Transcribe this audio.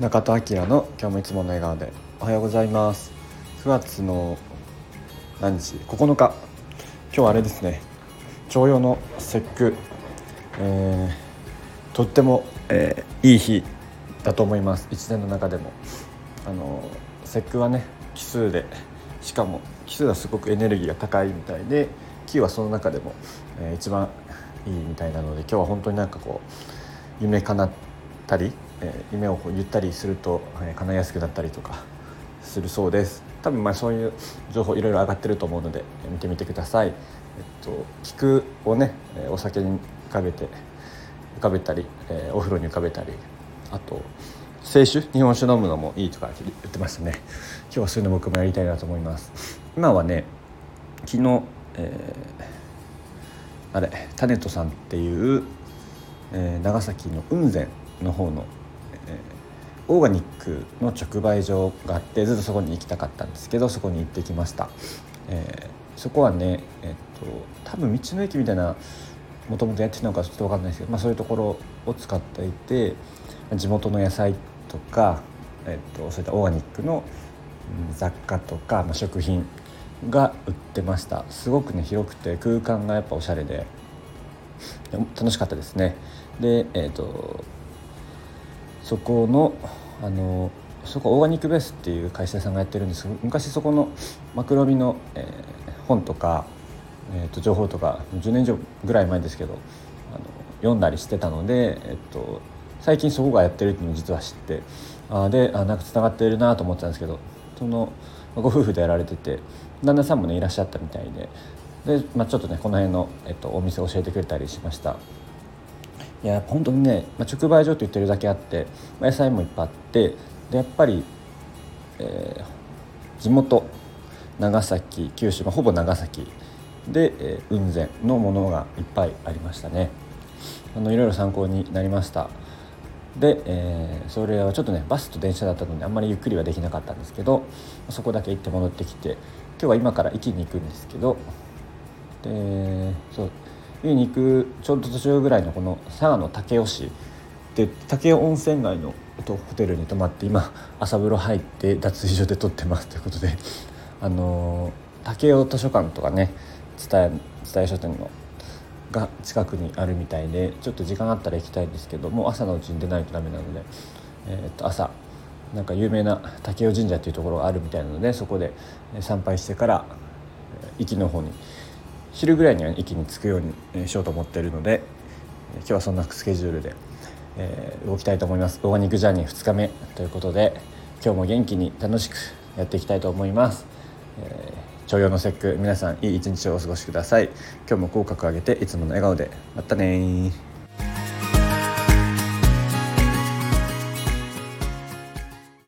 中田明の今日もいつもの笑顔でおはようございます。9月の何日？9日。今日はあれですね。徴用の節句、えー、とっても、えー、いい日だと思います。一年の中でも。あの節句はね奇数で。しかも奇数はすごくエネルギーが高いみたいで9はその中でも、えー、一番いいみたいなので今日は本当になんかこう夢叶ったりえ夢を言ったりすると、え叶いやすくなったりとかするそうです。多分まあそういう情報いろいろ上がってると思うので見てみてください、えっと、菊をねお酒に浮かべて浮かべたり、えお風呂に浮かべたりあと清酒？日本酒飲むのもいいとか言ってましたね。今日はそういうの僕もやりたいなと思います。今はね昨日、えー、あれタネットさんっていう、えー、長崎の雲仙の方の、オーガニックの直売所があってずっとそこに行きたかったんですけどそこに行ってきました、えー、そこはね、え、っと多分道の駅みたいなもともとやってたのかちょっと分かんないですけど、まあ、そういうところを使っていて地元の野菜とか、え、っとそういったオーガニックの雑貨とか、まあ、食品が売ってました。すごくね広くて空間がやっぱおしゃれで楽しかったですね。でえっ、とそこのあのそこオーガニックベースっていう会社さんがやってるんですけど昔そこのマクロビの、えー、本とか、えー、と情報とか10年以上ぐらい前ですけどあの読んだりしてたので、えー、と最近そこがやってるっていうのを実は知ってあであなんかつながってるなと思ってたんですけどそのご夫婦でやられてて旦那さんもねいらっしゃったみたいでで、まあ、ちょっとねこの辺の、えっと、お店教えてくれたりしました。いや本当にね、まあ、直売所って言ってるだけあって、まあ、野菜もいっぱいあってでやっぱり、えー、地元長崎九州、まあ、ほぼ長崎で、えー、雲仙のものがいっぱいありましたね。あのいろいろ参考になりました。で、えー、それはちょっとねバスと電車だったのであんまりゆっくりはできなかったんですけどそこだけ行って戻ってきて今日は今から駅に行くんですけどでそう家に行くちょうど途中ぐらいのこの佐賀の武雄市で武雄温泉街のホテルに泊まって今朝風呂入って脱衣所で撮ってますということであの武雄図書館とかね伝え伝え書店のが近くにあるみたいでちょっと時間あったら行きたいんですけどもう朝のうちに出ないとダメなので、えー、っと朝なんか有名な武雄神社っていうところがあるみたいなのでそこで参拝してから行きの方に昼ぐらいには駅に着くようにしようと思っているので今日はそんなスケジュールで、えー、動きたいと思います。オーガニックジャーニー2日目ということで今日も元気に楽しくやっていきたいと思います、えー、徴用の節句皆さんいい一日をお過ごしください。今日も口角上げていつもの笑顔でまたね